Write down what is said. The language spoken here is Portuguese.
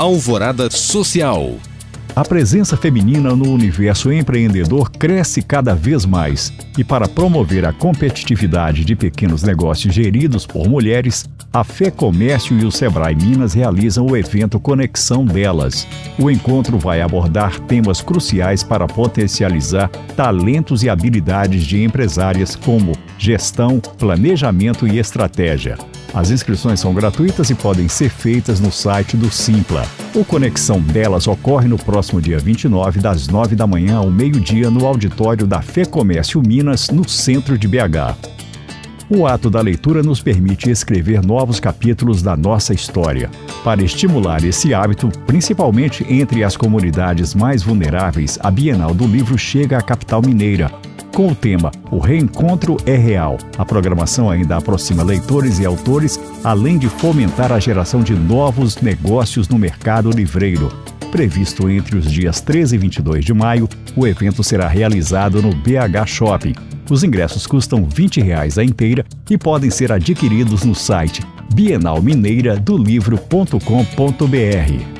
Alvorada Social. A presença feminina no universo empreendedor cresce cada vez mais. E para promover a competitividade de pequenos negócios geridos por mulheres, a Fé Comércio e o Sebrae Minas realizam o evento Conexão Delas. O encontro vai abordar temas cruciais para potencializar talentos e habilidades de empresárias como gestão, planejamento e estratégia. As inscrições são gratuitas e podem ser feitas no site do Simpla. O Conexão Delas ocorre no próximo dia 29, das 9 da manhã ao meio-dia, no auditório da Fé Comércio Minas, no centro de BH. O ato da leitura nos permite escrever novos capítulos da nossa história. Para estimular esse hábito, principalmente entre as comunidades mais vulneráveis, a Bienal do Livro chega à capital mineira, com o tema O Reencontro é Real. A programação ainda aproxima leitores e autores, além de fomentar a geração de novos negócios no mercado livreiro. Previsto entre os dias 13 e 22 de maio, o evento será realizado no BH Shopping. Os ingressos custam 20 reais a inteira e podem ser adquiridos no site bienalmineiradolivro.com.br.